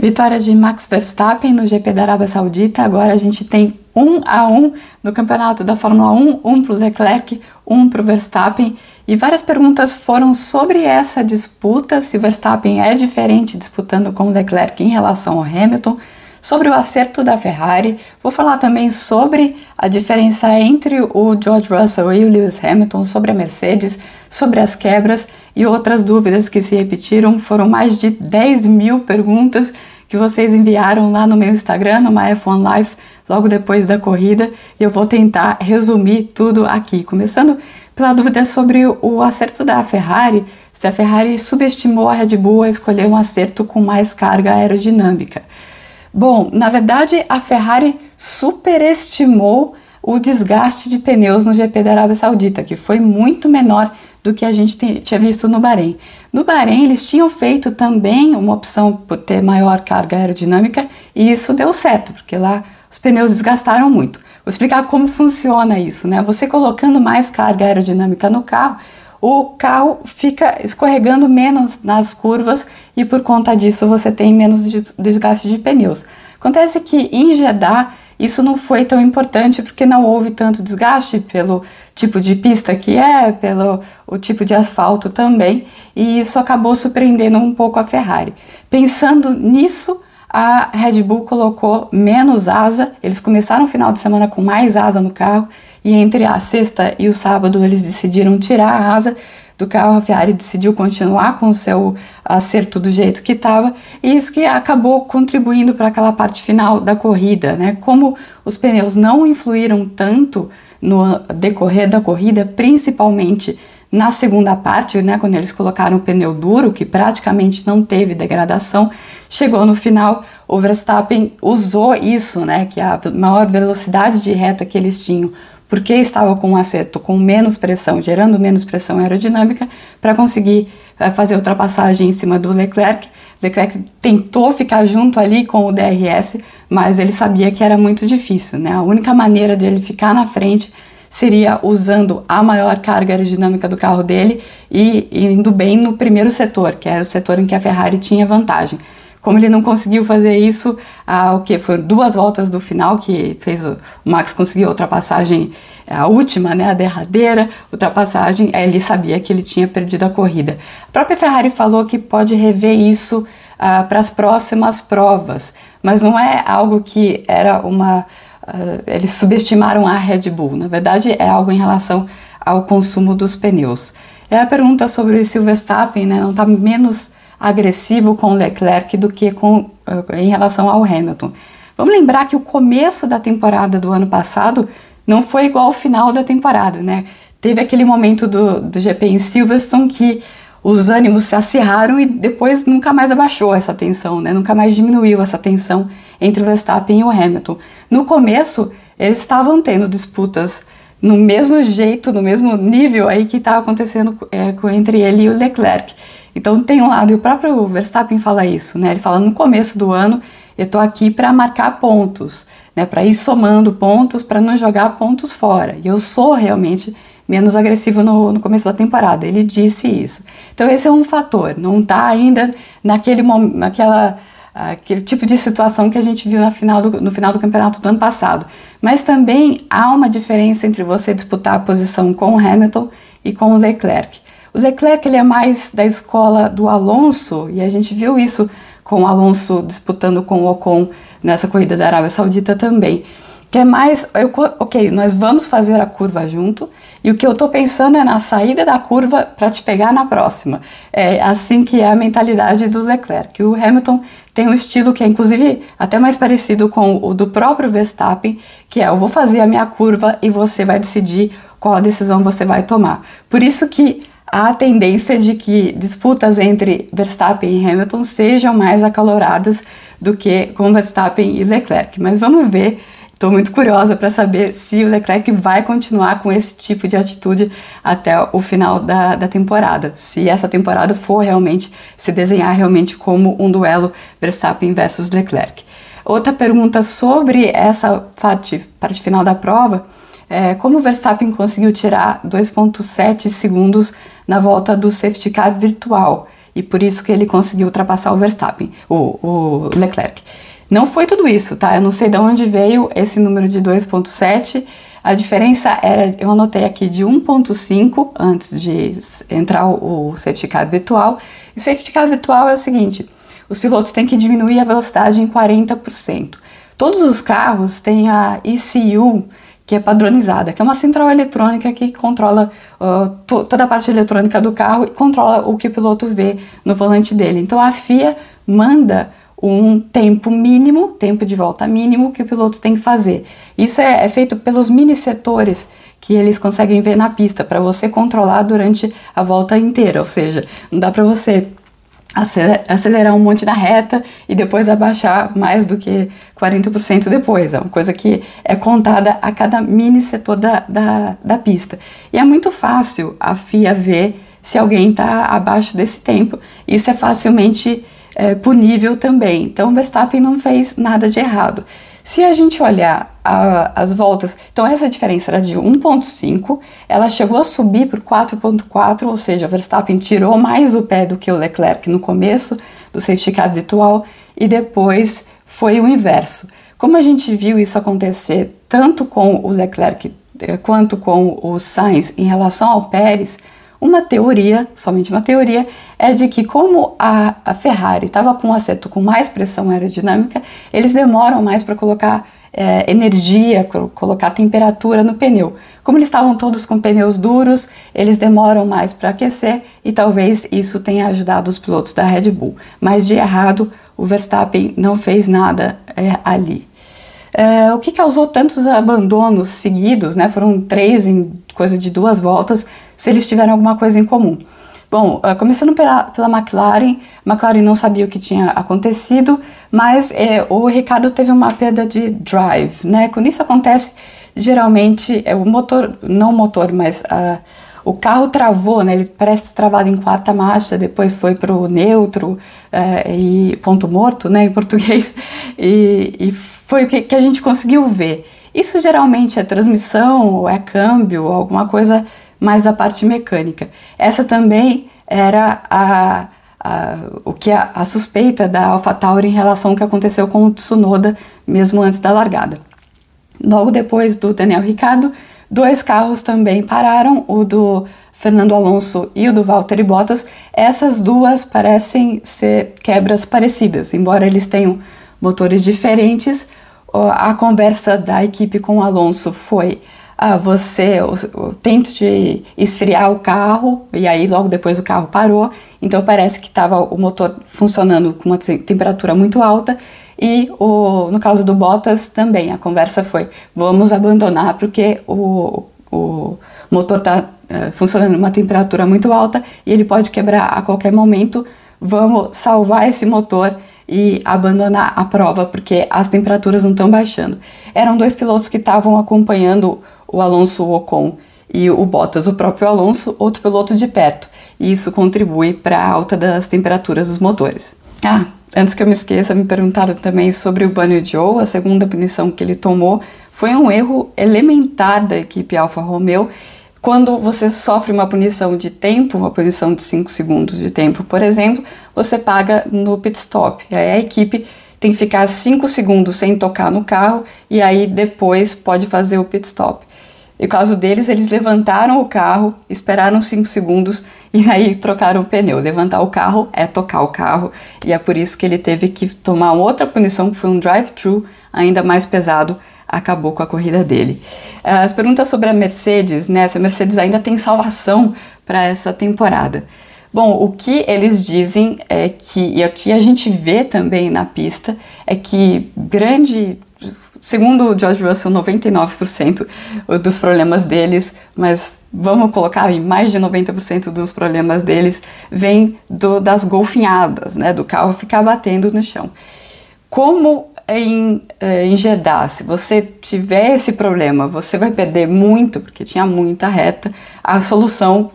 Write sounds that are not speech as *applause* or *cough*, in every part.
Vitória de Max Verstappen no GP da Arábia Saudita. Agora a gente tem um a um no campeonato da Fórmula 1, um para o Leclerc, um para o Verstappen. E várias perguntas foram sobre essa disputa, se o Verstappen é diferente disputando com o Leclerc em relação ao Hamilton, sobre o acerto da Ferrari. Vou falar também sobre a diferença entre o George Russell e o Lewis Hamilton, sobre a Mercedes, sobre as quebras e outras dúvidas que se repetiram. Foram mais de 10 mil perguntas que vocês enviaram lá no meu Instagram, no F1 Life, logo depois da corrida, e eu vou tentar resumir tudo aqui. Começando pela dúvida sobre o acerto da Ferrari, se a Ferrari subestimou a Red Bull a escolher um acerto com mais carga aerodinâmica. Bom, na verdade, a Ferrari superestimou o desgaste de pneus no GP da Arábia Saudita, que foi muito menor do que a gente tinha visto no Bahrein. No Bahrein, eles tinham feito também uma opção por ter maior carga aerodinâmica e isso deu certo, porque lá os pneus desgastaram muito. Vou explicar como funciona isso, né? Você colocando mais carga aerodinâmica no carro, o carro fica escorregando menos nas curvas e por conta disso você tem menos desgaste de pneus. Acontece que em Jeddah isso não foi tão importante porque não houve tanto desgaste pelo tipo de pista que é, pelo o tipo de asfalto também, e isso acabou surpreendendo um pouco a Ferrari. Pensando nisso, a Red Bull colocou menos asa, eles começaram o final de semana com mais asa no carro, e entre a sexta e o sábado eles decidiram tirar a asa do carro, a Ferrari decidiu continuar com o seu acerto do jeito que estava, e isso que acabou contribuindo para aquela parte final da corrida, né? Como os pneus não influíram tanto no decorrer da corrida, principalmente na segunda parte, né, quando eles colocaram o pneu duro, que praticamente não teve degradação, chegou no final, o Verstappen usou isso, né, que é a maior velocidade de reta que eles tinham, porque estava com um acerto com menos pressão, gerando menos pressão aerodinâmica, para conseguir uh, fazer ultrapassagem em cima do Leclerc. Leclerc tentou ficar junto ali com o DRS, mas ele sabia que era muito difícil, né? A única maneira de ele ficar na frente seria usando a maior carga aerodinâmica do carro dele e indo bem no primeiro setor, que era o setor em que a Ferrari tinha vantagem. Como ele não conseguiu fazer isso, ah, o que foram duas voltas do final que fez o, o Max conseguir a ultrapassagem, a última, né, a derradeira ultrapassagem, ele sabia que ele tinha perdido a corrida. A própria Ferrari falou que pode rever isso ah, para as próximas provas, mas não é algo que era uma Uh, eles subestimaram a Red Bull. Na verdade, é algo em relação ao consumo dos pneus. É a pergunta sobre se o Verstappen né, não está menos agressivo com Leclerc do que com, uh, em relação ao Hamilton. Vamos lembrar que o começo da temporada do ano passado não foi igual ao final da temporada, né? Teve aquele momento do, do GP em Silverstone que os ânimos se acirraram e depois nunca mais abaixou essa tensão, né? Nunca mais diminuiu essa tensão entre o Verstappen e o Hamilton. No começo, eles estavam tendo disputas no mesmo jeito, no mesmo nível aí que estava acontecendo é, entre ele e o Leclerc. Então tem um lado, e o próprio Verstappen fala isso, né? Ele fala no começo do ano, eu estou aqui para marcar pontos, né? Para ir somando pontos, para não jogar pontos fora. E eu sou realmente menos agressivo no, no, começo da temporada. Ele disse isso. Então esse é um fator. Não está ainda naquele naquela aquele tipo de situação que a gente viu final do, no final do campeonato do ano passado. Mas também há uma diferença entre você disputar a posição com o Hamilton e com o Leclerc. O Leclerc ele é mais da escola do Alonso e a gente viu isso com o Alonso disputando com o Ocon nessa corrida da Arábia Saudita também. Que é mais, eu, ok, nós vamos fazer a curva junto e o que eu estou pensando é na saída da curva para te pegar na próxima. É assim que é a mentalidade do Leclerc. O Hamilton tem um estilo que é inclusive até mais parecido com o do próprio Verstappen, que é eu vou fazer a minha curva e você vai decidir qual a decisão você vai tomar. Por isso que a tendência de que disputas entre Verstappen e Hamilton sejam mais acaloradas do que com Verstappen e Leclerc. Mas vamos ver. Estou muito curiosa para saber se o Leclerc vai continuar com esse tipo de atitude até o final da, da temporada. Se essa temporada for realmente se desenhar realmente como um duelo Verstappen versus Leclerc. Outra pergunta sobre essa parte, parte final da prova é como o Verstappen conseguiu tirar 2,7 segundos na volta do safety car virtual e por isso que ele conseguiu ultrapassar o Verstappen, o, o Leclerc. Não foi tudo isso, tá? Eu não sei de onde veio esse número de 2.7. A diferença era, eu anotei aqui, de 1.5 antes de entrar o, o safety car virtual. E o safety car virtual é o seguinte, os pilotos têm que diminuir a velocidade em 40%. Todos os carros têm a ECU, que é padronizada, que é uma central eletrônica que controla uh, to toda a parte eletrônica do carro e controla o que o piloto vê no volante dele. Então a FIA manda um tempo mínimo, tempo de volta mínimo que o piloto tem que fazer. Isso é, é feito pelos mini setores que eles conseguem ver na pista para você controlar durante a volta inteira, ou seja, não dá para você acelerar um monte na reta e depois abaixar mais do que 40% depois. É uma coisa que é contada a cada mini setor da, da, da pista. E é muito fácil a FIA ver se alguém está abaixo desse tempo. Isso é facilmente é, punível também. Então, Verstappen não fez nada de errado. Se a gente olhar a, as voltas, então essa diferença era de 1.5, ela chegou a subir por 4.4, ou seja, o Verstappen tirou mais o pé do que o Leclerc no começo do safety car virtual e depois foi o inverso. Como a gente viu isso acontecer tanto com o Leclerc eh, quanto com o Sainz em relação ao Pérez, uma teoria, somente uma teoria, é de que como a, a Ferrari estava com um acerto com mais pressão aerodinâmica, eles demoram mais para colocar é, energia, colocar temperatura no pneu. Como eles estavam todos com pneus duros, eles demoram mais para aquecer e talvez isso tenha ajudado os pilotos da Red Bull. Mas de errado, o Verstappen não fez nada é, ali. É, o que causou tantos abandonos seguidos, né? Foram três em coisa de duas voltas se eles tiveram alguma coisa em comum. Bom, uh, começando pela, pela McLaren, McLaren não sabia o que tinha acontecido, mas é, o Ricardo teve uma perda de drive, né? Quando isso acontece, geralmente é o motor, não o motor, mas uh, o carro travou, né? Ele parece travado em quarta marcha, depois foi para o neutro e ponto morto, né? Em português, *laughs* e, e foi o que, que a gente conseguiu ver. Isso geralmente é transmissão, ou é câmbio, alguma coisa mais da parte mecânica. Essa também era a, a, o que a, a suspeita da AlphaTauri em relação ao que aconteceu com o Tsunoda mesmo antes da largada. Logo depois do Daniel Ricciardo, dois carros também pararam, o do Fernando Alonso e o do Valtteri Bottas. Essas duas parecem ser quebras parecidas, embora eles tenham motores diferentes. A conversa da equipe com o Alonso foi ah, você tenta de esfriar o carro e aí logo depois o carro parou, então parece que estava o motor funcionando com uma temperatura muito alta. E o, no caso do Bottas também a conversa foi vamos abandonar porque o, o motor está uh, eh, funcionando uma temperatura muito alta e ele pode quebrar a qualquer momento, vamos salvar esse motor e abandonar a prova porque as temperaturas não estão baixando. Eram dois pilotos que estavam acompanhando o Alonso Ocon e o Bottas, o próprio Alonso, outro piloto de perto. E isso contribui para a alta das temperaturas dos motores. Ah, antes que eu me esqueça, me perguntaram também sobre o Bunny Joe, a segunda punição que ele tomou foi um erro elementar da equipe Alfa Romeo. Quando você sofre uma punição de tempo, uma punição de 5 segundos de tempo, por exemplo, você paga no pit stop. Aí a equipe tem que ficar 5 segundos sem tocar no carro e aí depois pode fazer o pit stop. E no caso deles, eles levantaram o carro, esperaram 5 segundos e aí trocaram o pneu. Levantar o carro é tocar o carro, e é por isso que ele teve que tomar outra punição, que foi um drive-thru ainda mais pesado, acabou com a corrida dele. As perguntas sobre a Mercedes, né? Se a Mercedes ainda tem salvação para essa temporada. Bom, o que eles dizem é que, e o que a gente vê também na pista, é que grande segundo o George Russell, 99% dos problemas deles, mas vamos colocar aí, mais de 90% dos problemas deles vem do, das golfinhadas, né, do carro ficar batendo no chão. Como em, eh, em Jeddah, se você tiver esse problema, você vai perder muito, porque tinha muita reta, a solução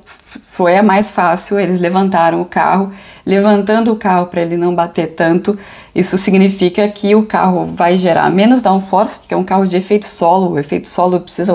foi a mais fácil, eles levantaram o carro, levantando o carro para ele não bater tanto, isso significa que o carro vai gerar menos downforce, porque é um carro de efeito solo, o efeito solo precisa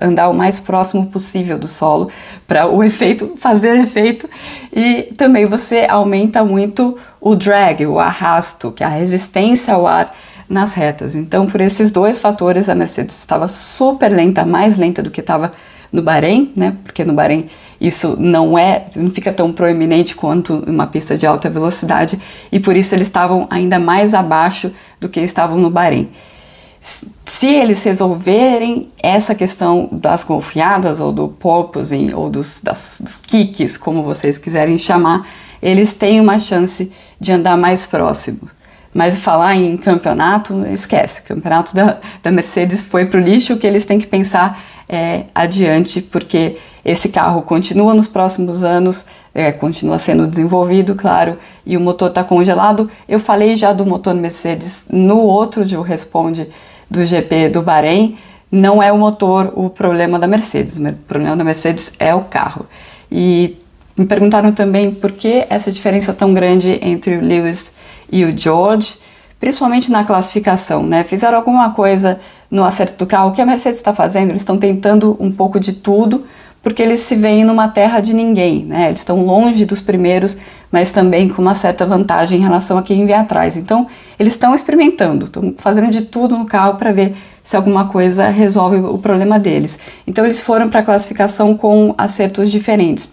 andar o mais próximo possível do solo para o efeito *laughs* fazer efeito, e também você aumenta muito o drag, o arrasto, que é a resistência ao ar nas retas. Então, por esses dois fatores, a Mercedes estava super lenta, mais lenta do que estava no Bahrein, né? Porque no Bahrein isso não é, não fica tão proeminente quanto uma pista de alta velocidade e por isso eles estavam ainda mais abaixo do que estavam no Bahrein. Se eles resolverem essa questão das confiadas ou do porpoising ou dos, das, dos kicks, como vocês quiserem chamar, eles têm uma chance de andar mais próximo. Mas falar em campeonato, esquece. O campeonato da, da Mercedes foi para o lixo. Que eles têm que pensar é adiante, porque esse carro continua nos próximos anos, é, continua sendo desenvolvido, claro, e o motor está congelado. Eu falei já do motor Mercedes no outro de o Responde do GP do Bahrein. Não é o motor o problema da Mercedes, o problema da Mercedes é o carro. E me perguntaram também por que essa diferença tão grande entre o Lewis e o George, principalmente na classificação, né? Fizeram alguma coisa no acerto do carro. O que a Mercedes está fazendo? Eles estão tentando um pouco de tudo, porque eles se veem numa terra de ninguém, né? Eles estão longe dos primeiros, mas também com uma certa vantagem em relação a quem vem atrás. Então, eles estão experimentando, estão fazendo de tudo no carro para ver se alguma coisa resolve o problema deles. Então, eles foram para a classificação com acertos diferentes.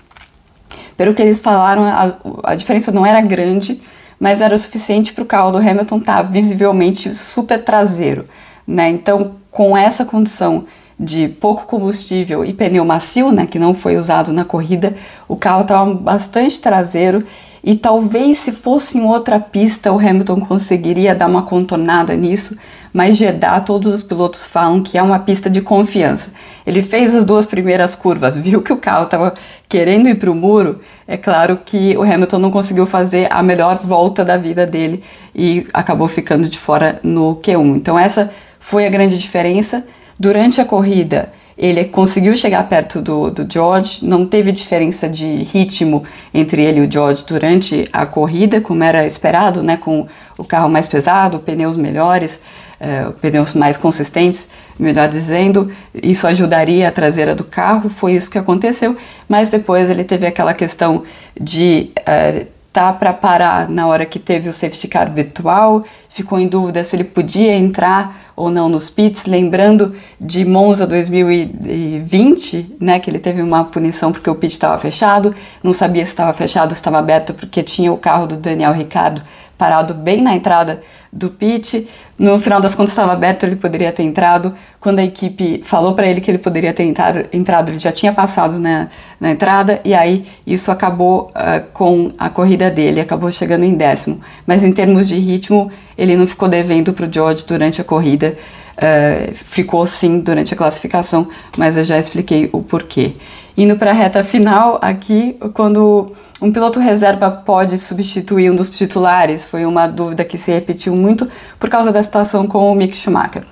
Pelo que eles falaram, a, a diferença não era grande, mas era o suficiente para o carro do Hamilton estar tá visivelmente super traseiro. Né? Então, com essa condição de pouco combustível e pneu macio, né, que não foi usado na corrida, o carro estava bastante traseiro e talvez se fosse em outra pista o Hamilton conseguiria dar uma contornada nisso, mas Jeddah todos os pilotos falam que é uma pista de confiança. Ele fez as duas primeiras curvas, *laughs* viu que o carro estava querendo ir para o muro, é claro que o Hamilton não conseguiu fazer a melhor volta da vida dele e acabou ficando de fora no Q1. Então essa foi a grande diferença. Durante a corrida, ele conseguiu chegar perto do, do George, não teve diferença de ritmo entre ele e o George durante a corrida, como era esperado, né, com o carro mais pesado, pneus melhores, uh, pneus mais consistentes, melhor dizendo, isso ajudaria a traseira do carro, foi isso que aconteceu, mas depois ele teve aquela questão de uh, tá para parar na hora que teve o safety car virtual, ficou em dúvida se ele podia entrar ou não nos pits, lembrando de Monza 2020, né, que ele teve uma punição porque o pit estava fechado, não sabia se estava fechado, se estava aberto porque tinha o carro do Daniel Ricciardo parado bem na entrada do pit. No final das contas estava aberto, ele poderia ter entrado. Quando a equipe falou para ele que ele poderia ter entrado, ele já tinha passado na, na entrada e aí isso acabou uh, com a corrida dele, acabou chegando em décimo. Mas em termos de ritmo, ele não ficou devendo para o George durante a corrida. Uh, ficou sim durante a classificação, mas eu já expliquei o porquê. Indo para a reta final, aqui, quando um piloto reserva pode substituir um dos titulares, foi uma dúvida que se repetiu muito por causa da situação com o Mick Schumacher.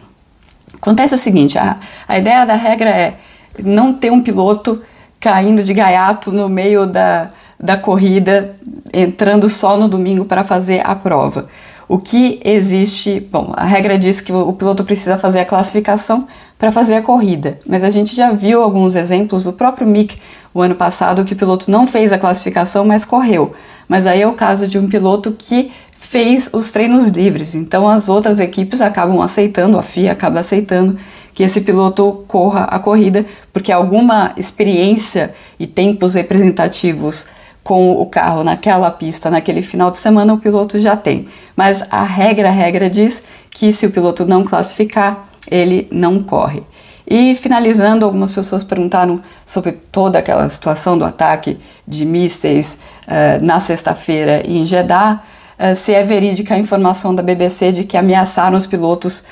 Acontece o seguinte: a, a ideia da regra é não ter um piloto caindo de gaiato no meio da, da corrida, entrando só no domingo para fazer a prova. O que existe, bom, a regra diz que o piloto precisa fazer a classificação para fazer a corrida, mas a gente já viu alguns exemplos do próprio Mick o ano passado que o piloto não fez a classificação, mas correu. Mas aí é o caso de um piloto que fez os treinos livres, então as outras equipes acabam aceitando, a FIA acaba aceitando que esse piloto corra a corrida, porque alguma experiência e tempos representativos com o carro naquela pista, naquele final de semana, o piloto já tem. Mas a regra, a regra diz que se o piloto não classificar, ele não corre. E finalizando, algumas pessoas perguntaram sobre toda aquela situação do ataque de mísseis uh, na sexta-feira em Jeddah, uh, se é verídica a informação da BBC de que ameaçaram os pilotos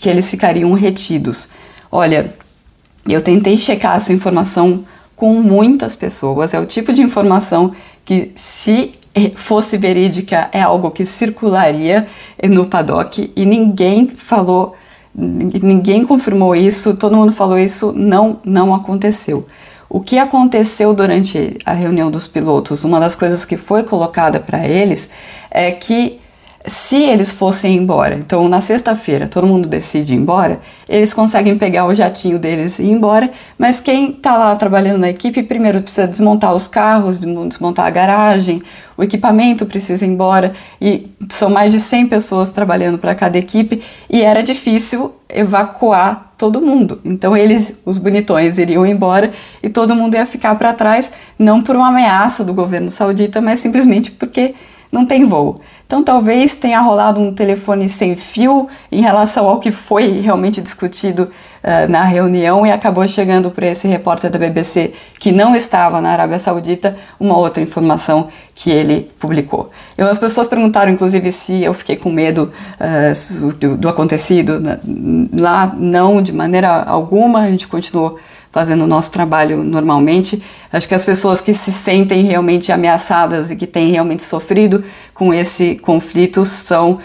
que eles ficariam retidos. Olha, eu tentei checar essa informação com muitas pessoas. É o tipo de informação que, se fosse verídica, é algo que circularia no paddock e ninguém falou, ninguém confirmou isso, todo mundo falou isso, não, não aconteceu. O que aconteceu durante a reunião dos pilotos, uma das coisas que foi colocada para eles é que se eles fossem embora, então na sexta-feira todo mundo decide ir embora, eles conseguem pegar o jatinho deles e ir embora, mas quem está lá trabalhando na equipe primeiro precisa desmontar os carros, desmontar a garagem, o equipamento precisa ir embora e são mais de 100 pessoas trabalhando para cada equipe e era difícil evacuar todo mundo. Então eles, os bonitões, iriam embora e todo mundo ia ficar para trás, não por uma ameaça do governo saudita, mas simplesmente porque não tem voo. Então talvez tenha rolado um telefone sem fio em relação ao que foi realmente discutido uh, na reunião e acabou chegando para esse repórter da BBC que não estava na Arábia Saudita uma outra informação que ele publicou. E as pessoas perguntaram inclusive se eu fiquei com medo uh, do, do acontecido. Lá não, de maneira alguma, a gente continuou fazendo o nosso trabalho normalmente. Acho que as pessoas que se sentem realmente ameaçadas e que têm realmente sofrido com esse conflito são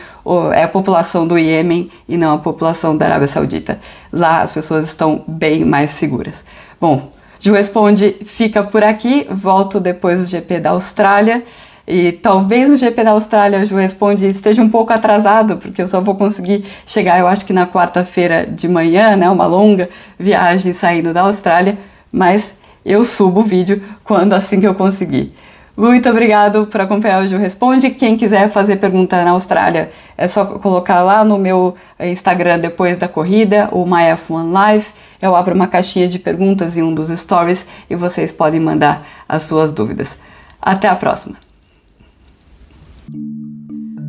é a população do Iêmen e não a população da Arábia Saudita. Lá as pessoas estão bem mais seguras. Bom, Ju Responde fica por aqui, volto depois do GP da Austrália. E talvez o GP da Austrália, o responde, esteja um pouco atrasado, porque eu só vou conseguir chegar, eu acho que na quarta-feira de manhã, né? Uma longa viagem saindo da Austrália, mas eu subo o vídeo quando assim que eu conseguir. Muito obrigado por acompanhar o Ju Responde. Quem quiser fazer pergunta na Austrália, é só colocar lá no meu Instagram depois da corrida, o MyF1 Live. Eu abro uma caixinha de perguntas em um dos stories e vocês podem mandar as suas dúvidas. Até a próxima!